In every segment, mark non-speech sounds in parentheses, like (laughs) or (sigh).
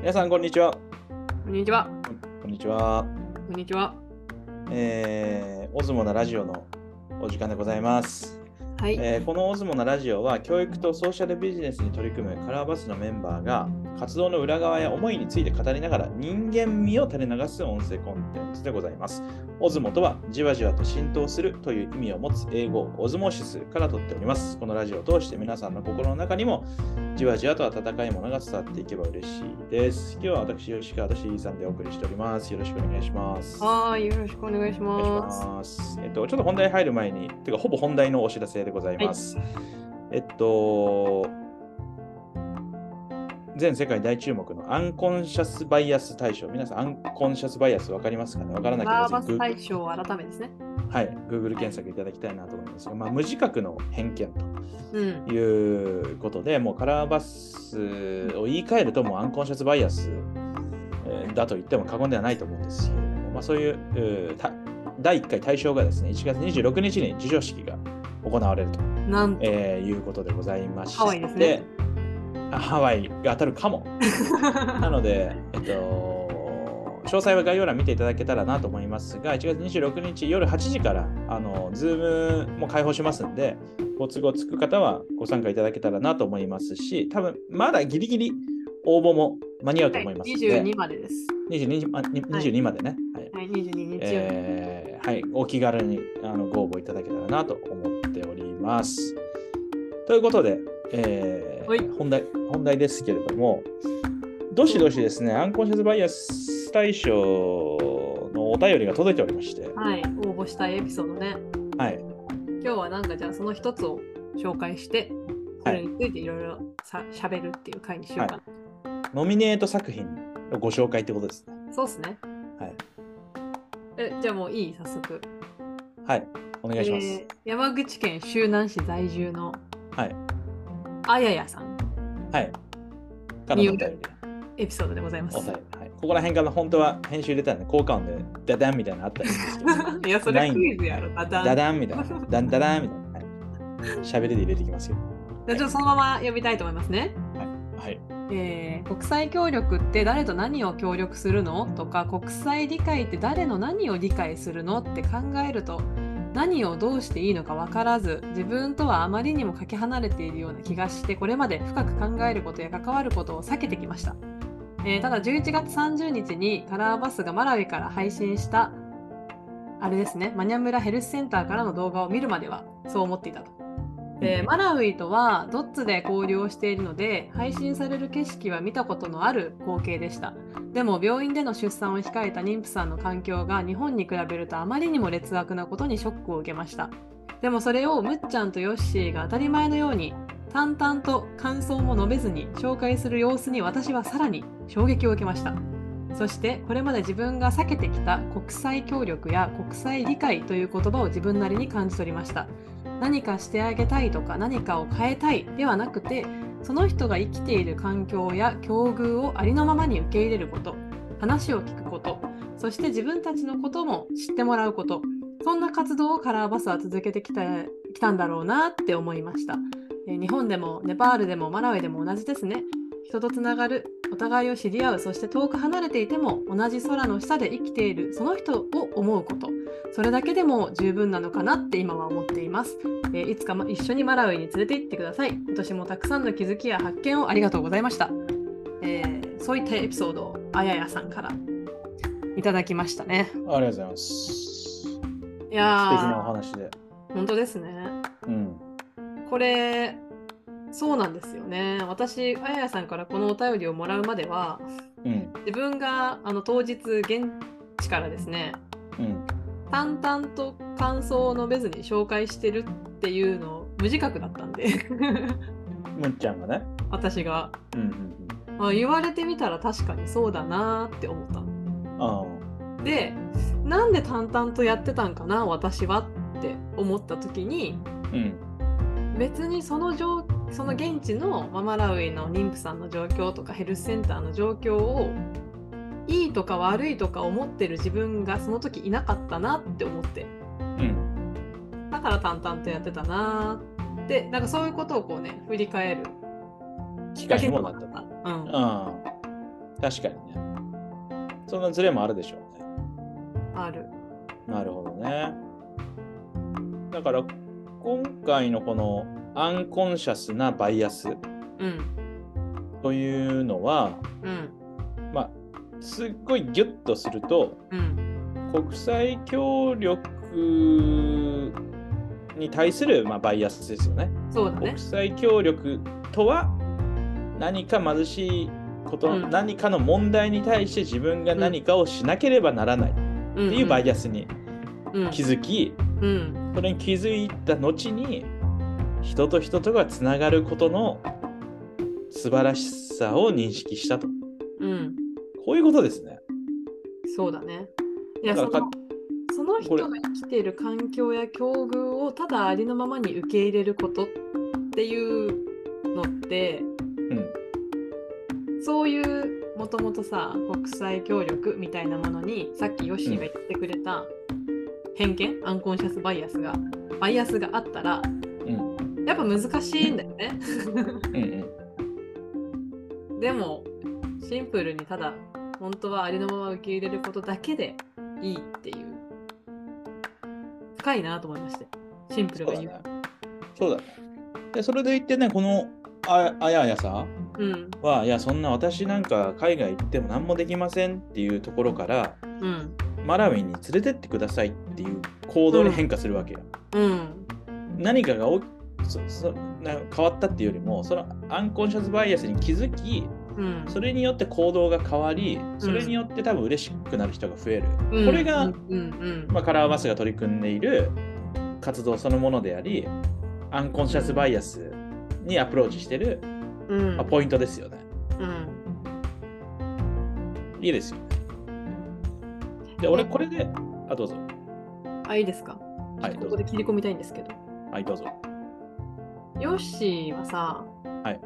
皆さん、こんにちは。こんにちは。こんにちは。こんにちは。えー、オズモなラジオのお時間でございます。はい。えーこのオズモなラジオは、教育とソーシャルビジネスに取り組むカラーバスのメンバーが、活動の裏側や思いについて語りながら人間味を垂れ流す音声コンテンツでございます。オズモとは、じわじわと浸透するという意味を持つ英語、オズモシスから取っております。このラジオを通して皆さんの心の中にも、じわじわと温かいものが伝わっていけば嬉しいです。今日は私、吉川としーさんでお送りしております。よろしくお願いします。はーい。よろしくお願いします。ます。えっと、ちょっと本題入る前に、てか、ほぼ本題のお知らせでございます。えっと、全世界大注目のアンコンシャスバイアス対象。皆さん、アンコンシャスバイアス分かりますかね？分からなければバーバスぜひ対象改めですね。はい、Google 検索いただきたいなと思いますが、まあ、無自覚の偏見うん。ということで、もうカラーバスを言い換えると、もうアンコンシャスバイアスえーだと言っても過言ではないと思うんですけれども、まあ、そういう第1回大賞がですね、1月26日に授賞式が行われると、なんと、えーいうことでございまして、ハワイが当たるかも。(laughs) なので、えっと、詳細は概要欄見ていただけたらなと思いますが、1月26日夜8時から、あの、ズームも開放しますんで、ご都合つく方はご参加いただけたらなと思いますし、多分まだギリギリ応募も間に合うとはい思いますので、22までです。22, あに22までね。はいはい、22日。えーはい、お気軽にあのご応募いただけたらなと思っております。ということで、えーはい本題本題ですけれども、どしどしですね、アンコンシャスバイアス対象のお便りが届いておりまして、はい。応募したいエピソードね。はい、今日はなんかじゃあその一つを紹介して、それについていろいろさ喋るっていう回にしようかな。ノミネート作品のご紹介ってことですね。そうっすね。はい、え、じゃあもういい？早速。はい、お願いします。えー山口県周南市在住のはい、あややさんはい。からのお便り。エピソードでございます。はい、ここら辺から本当は編集入れたらね、効果音でダダンみたいなのあったらいいんですけど、(laughs) いや、それクイズやろ。ダダンダダンみたいな、ダンダダンみたいな。はい喋りで入れていきますよ。じゃあちょっとそのまま読みたいと思いますね。はい。えー国際協力って誰と何を協力するの？とか国際理解って誰の何を理解するの？って考えると何をどうしていいのか分からず自分とはあまりにもかけ離れているような気がしてこれまで深く考えることや関わることを避けてきました、えーただ11月30日にカラーバスがマラウイから配信したあれですねマニャムラヘルスセンターからの動画を見るまではそう思っていたと。でマラウイとはドッツで交流をしているので配信される景色は見たことのある光景でした。でも病院での出産を控えた妊婦さんの環境が日本に比べるとあまりにも劣悪なことにショックを受けました。でもそれをむっちゃんとヨッシーが当たり前のように淡々と感想も述べずに紹介する様子に私はさらに衝撃を受けました。そしてこれまで自分が避けてきた国際協力や国際理解という言葉を自分なりに感じ取りました何かしてあげたいとか何かを変えたいではなくてその人が生きている環境や境遇をありのままに受け入れること話を聞くことそして自分たちのことも知ってもらうことそんな活動をカラーバスは続けてきたきたんだろうなって思いました、えー日本でもネパールでもマラウイでも同じですね。人とつながるお互いを知り合うそして遠く離れていても同じ空の下で生きているその人を思うことそれだけでも十分なのかなって今は思っていますえーいつかま一緒にマラウイに連れて行ってください。今年もたくさんの気づきや発見をありがとうございました。えーそういったエピソードをあややさんからいただきましたね。ありがとうございます。素い敵なおや話で。ー、本当ですね。うん。これ、そうなんですよね。私、あややさんからこのお便りをもらうまでは、うん。自分があの当日現地からですね、うん。淡々と感想を述べずに紹介してるっていうの無自覚だったんで (laughs) むっちゃんがね。私がうんうんあ言われてみたら確かにそうだなーって思った。あでなんで淡々とやってたんかな私はって思った時にあ。うん。別にその状その現地のママラウイの妊婦さんの状況とかヘルスセンターの状況をいいとか悪いとか思ってる自分がその時いなかったなって思ってうん。だから淡々とやってたなーってなんかそういうことをこうね振り返るきっかけにもなった？うんああ。確かにね。そんなズレもあるでしょうね。ある。なるほどね。だから今回のこのアンコンシャスなバイアスうん。というのは、うん。まあ、すっごいギュッとするとうん。国際協力に対する、まあ、バイアスですよね。そうだね国。際協力とは何か貧しいこと、うん何かの問題に対して自分が何かをしなければならないっっていうバイアスにうん気づき、うん。それに気づいた後に人と人とがつながることの素晴らしさを認識したとうん。こういうことですね。そうだね。いや、そのその人が生きている環境や境遇をただありのままに受け入れることっていうのって、うんそういうもともとさ国際協力みたいなものにさっきヨッシーが言ってくれた偏見、アンコンシャスバイアスがバイアスがあったらうん。やっぱ難しいんだよね。うんうん。(laughs) でもシンプルにただ本当はありのまま受け入れることだけでいいっていう。深いなと思いましてシンプルが言うそうだね。ね。でそれで言ってねこのああやあやさんうん。はいやそんな私なんか海外行っても何もできませんっていうところからうんマラウィに連れてってくださいっていう行動に変化するわけよ。うん。何かがおそそな変わったっていうよりもそのアンコンシャスバイアスに気づきうん。それによって行動が変わりそれによって多分嬉しくなる人が増える、うん。これが、うん。うん。まあ、カラーバスが取り組んでいる活動そのものでありアンコンシャスバイアスにアプローチしてる、うん。まあ、ポイントですよね。うん。いいですよねで俺これであどうぞ。あいいですか？はいここで切り込みたいんですけど。はいどうぞ。ヨッシーはさ、はい。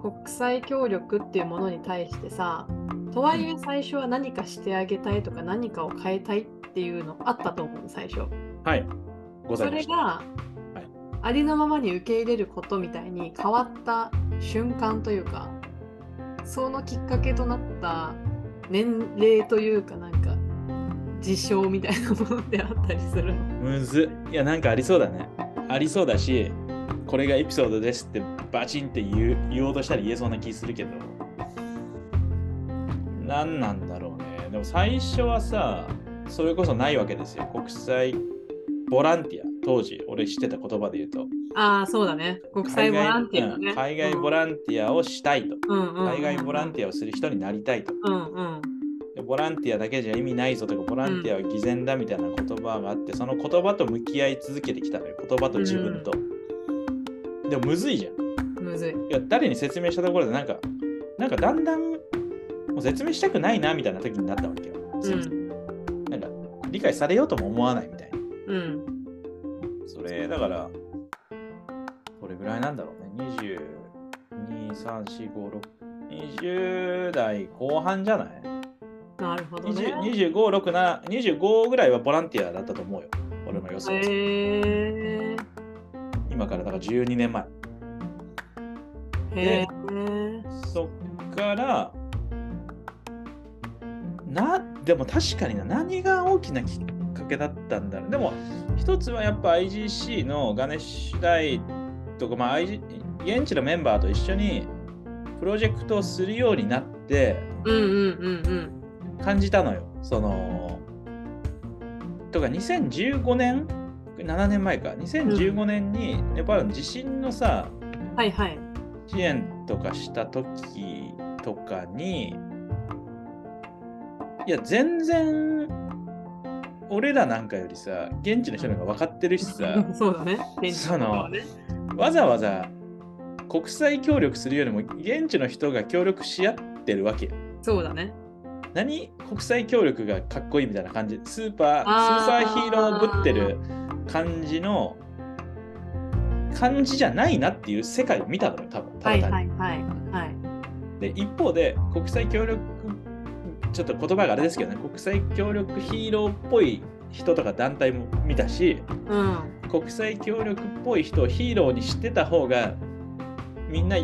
国際協力っていうものに対してさとはいえ最初は何かしてあげたいとか何かを変えたいっていうのあったと思う最初。はい。ござそいました。れが、い。ありのままに受け入れることみたいに変わった瞬間というかそのきっかけとなった年齢というか事象みたいなものってあったりするの？むず。っいやなんかありそうだね。ありそうだしこれがエピソードですってバチンって言う言おうとしたら言えそうな気するけど。何なんだろうね。でも最初はさそれこそないわけですよ。国際ボランティア。当時俺知ってた言葉で言うと。ああそうだね。国際ボランティアだね、うん海外ボランティアをしたいと、うんうん海外ボランィティアをする人になりたいと。アうんうん。でボランティアだけじゃ意味ないぞとかボランティアは偽善だみたいな言葉があって、その言葉と向き合い続けてきたのよ言葉と自分と、でもむずいじゃん。むずい。いや誰に説明したところでなんかなんかだんだんもう説明したくないなみたいな時になったわけよ、うん。なんか理解されようとも思わないみたいな。うん。それだからこれぐらいなんだろうね。22345620代後半じゃない？なるほどね20 25、6な25ぐらいはボランティアだったと思うよ。俺の予想。へえ今からだから12年前。へえそっから、な、でも確かにな、何が大きなきっかけだったんだろう。でも、一つはやっぱ IGC のガネッシュ大とか、まあ、IG 現地のメンバーと一緒にプロジェクトをするようになって、うんうんうん感じたのよ。その、とか2015年 ?7 年前か。2015年にネパールの地震のさ、うんはいはい支援とかした時とかに、いや、全然、俺らなんかよりさ、現地の人の方が分かってるしさ、(laughs) そうだね現地そのわざわざ国際協力するよりも現地の人が協力し合ってるわけよ。そうだね何国際協力がかっこいいみたいな感じ？スーパースーパーヒーローぶってる感じの感じじゃないなっていう世界を見たのよ多分たはいだ単に、はいはいはい。で一方で国際協力ちょっと言葉があれですけどね国際協力ヒーローっぽい人とか団体も見たしうん。国際協力っぽい人をヒーローにしてた方がみんな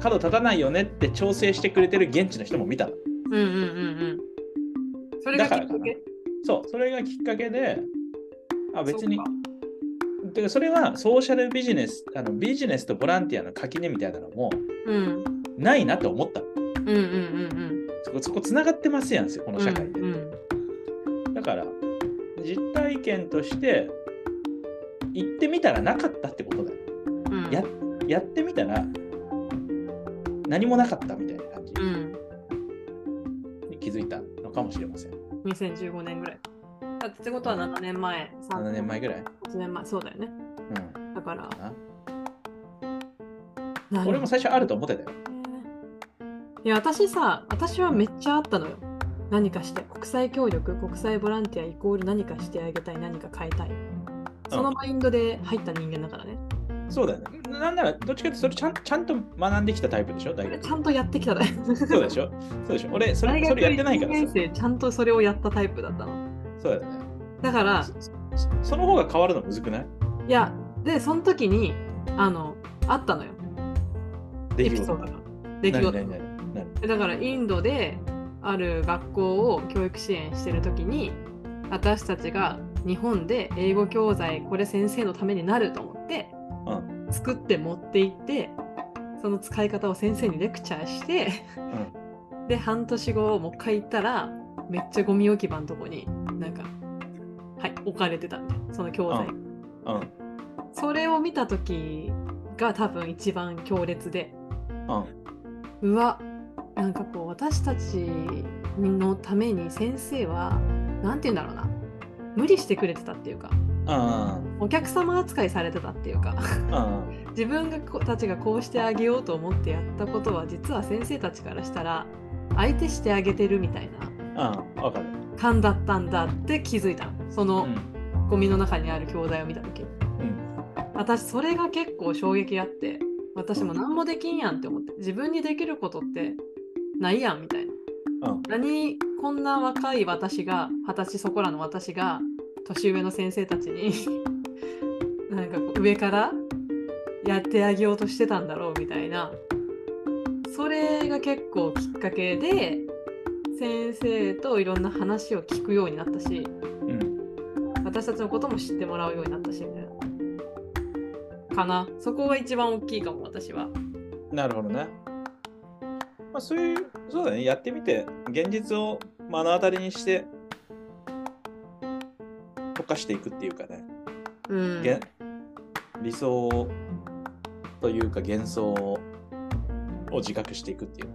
角立たないよねって調整してくれてる現地の人も見たの。うんうんうんうん。それがきっかけ？そう、それがきっかけで、あ、別にてかそれはソーシャルビジネス、あのビジネスとボランティアの垣根みたいなのもうんないなと思ったの。うんうんうんそこ、そこつながってますやんすよ、こうん。の社会で。うんだから、実体験として、行ってみたらなかったってことだよ。うんややってみたら、何もなかったみたいな感じうん。づいたのかもしれません。2015年ぐらい。だってことは7年前、7年前ぐらい？8年前、そうだよね。うん。だから、俺も最初あると思ってたよ。いや、私さ、私はめっちゃあったのよ。何かして、国際協力、国際ボランティアイコール何かしてあげたい、何か変えたい。そのマインドで入った人間だからね。そうだよね。なんなら、どっちかってそれちゃんちゃんと学んできたタイプでしょ、大学。ちゃんとやってきたね。そうでしょ？そうでしょ？俺それ、それやってないから1年さ。生、ちゃんとそれをやったタイプだったの。そうだよね。だから、そその方が変わるのむずくない？いや、で、その時に、あの、あったのよ。エピソードが。出来事何何何何？だからインドである学校を教育支援してる時に私たちが日本で英語教材これ先生のためになると思作って持って行ってその使い方を先生にレクチャーしてで半年後もう一回行ったらめっちゃゴミ置き場のとこになんかはい置かれてたんでその教材、うん。うん。それを見た時が多分一番強烈でうん。うわなんかこう私たちのために先生は何て言うんだろうな無理してくれてたっていうかうん。お客様扱いされてたっていうかうん。自分がこたちがこうしてあげようと思ってやったことは実は先生たちからしたら相手してあげてるみたいな。感だったんだって気づいたのそうのん。ゴミの中にある教材を見た時うん。私それが結構衝撃あって私も何もできんやんって思って自分にできることってないやんみたいなうん。何こんな若い私が二十歳そこらの私が年上の先生たちに (laughs) なんかこう上からやってあげようとしてたんだろうみたいなそれが結構きっかけで先生といろんな話を聞くようになったしうん。私たちのことも知ってもらうようになったしみたいなかなそこが一番大きいかも私はなるほどね。まあ、そういう、そうだね。やってみて、現実を目の当たりにして、溶かしていくっていうかね。うんげ理想というか幻想を自覚していくっていう。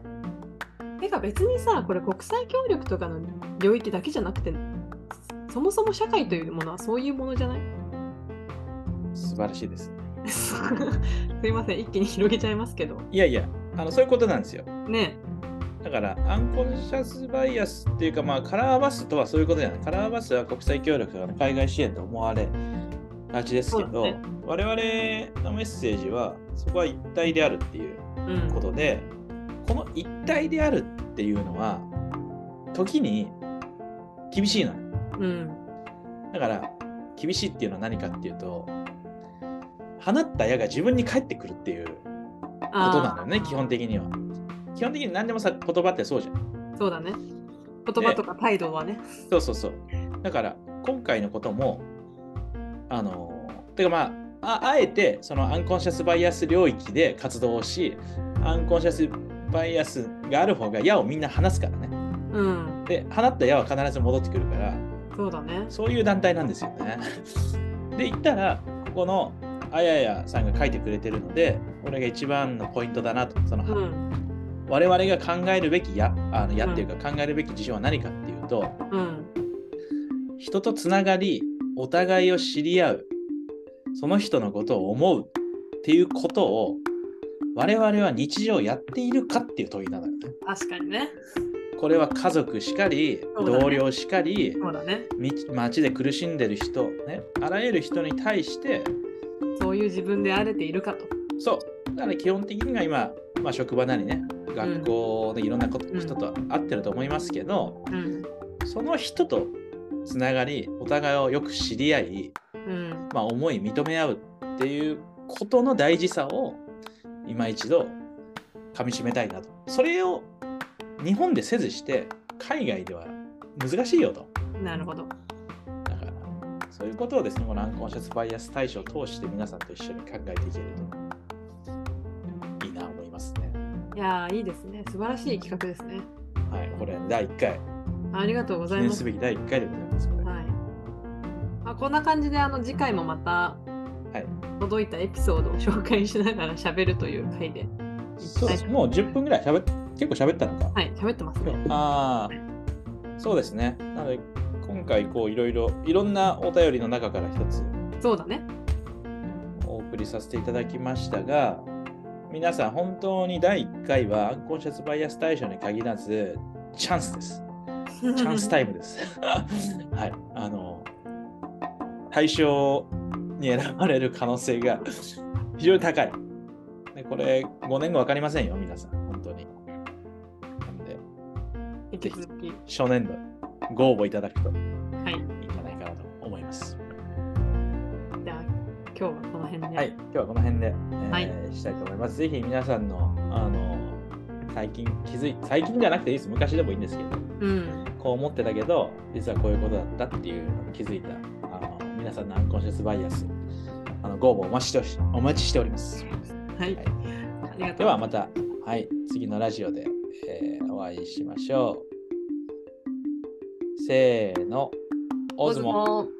てか別にさこれ国際協力とかの領域だけじゃなくてそもそも社会というものはそういうものじゃない？素晴らしいです。(laughs) すいません一気に広げちゃいますけどいやいや、あのそういうことなんですよ。ねだから、アンコンシャスバイアスっていうか、まあ、カラーバスとはそういうことじゃない。カラーバスは国際協力とかの海外支援と思われがちですけど、ね我々のメッセージは、そこは一体であるっていううんことで、この一体であるっていうのは、時に厳しいのよ。うんだから、厳しいっていうのは何かっていうと、放った矢が自分に返ってくるっていうことなのよね、基本的には。基本的に何でもさ、言葉ってそうじゃん。そうだね言葉とか態度はねそうそうそう。だから、今回のことも、あの、てかまあ、ああえて、そのアンコンシャスバイアス領域で活動をし、アンコンシャスバイアスがある方が矢をみんな放すからね。うんで、放った矢は必ず戻ってくるから、そうだねそういう団体なんですよね。で、言ったら、ここのあややさんが書いてくれてるので、これが一番のポイントだなと。その、うん我々が考えるべき矢、あの矢っていうか考えるべき事象は何かっていうと、うん。人とつながり、お互いを知り合う、その人のことを思うっていうことを、我々は日常やっているかっていう問いなのよね。確かにね。これは家族しかり、ね。同僚しかり、そうだね。み街で苦しんでる人、ね、あらゆる人に対して、そういう自分であれているかと。そう、だから基本的には今、まあ、職場なりね、学校でいろんなこと、うん人と会ってると思いますけど、うんその人とつながり、お互いをよく知り合い、うんまあ、思い認め合うっていうことの大事さを今一度噛みしめたいなと。それを日本でせずして、海外では難しいよと。なるほど。だから、そういうことをですね、このアンコンシャスバイアス対象を通して皆さんと一緒に考えていけるといやーいいですね。素晴らしい企画ですね。はい、これ第1回、ありがとうございますす。べき第1回でございます。はい。まあ、こんな感じであの次回もまたはい届いたエピソードを紹介しながら喋るという回で、そうです。もう10分ぐらい喋っ結構喋ったのか？はい、喋ってますね。ああ、そうですね。なので、今回、こう、いろいろ、いろんなお便りの中から一つそうだね。お送りさせていただきましたが、皆さん、本当に第1回はアンコンシャスバイアス対象に限らず、チャンスです。チャンスタイムです。(laughs) はい。あの、対象に選ばれる可能性が非常に高い。でこれ、5年後分かりませんよ、皆さん。本当に。なので、引き続き。初年度ご応募いただくといはい。いんじゃないかなと思います。じゃあ、今日はこの辺で。はい、今日はこの辺で、えーはいしたいと思います。ぜひ皆さんの、あの、最近気づい、最近じゃなくていいです。昔でもいいんですけど、うん。こう思ってたけど、実はこういうことだったっていうのに気づいた、あの皆さんのアンコンシャスバイアス、あのご応募お待ちしておお待ちしております。はい。はい。ではまた、はい、次のラジオで、えーお会いしましょう。せーの、オズモ。オズモ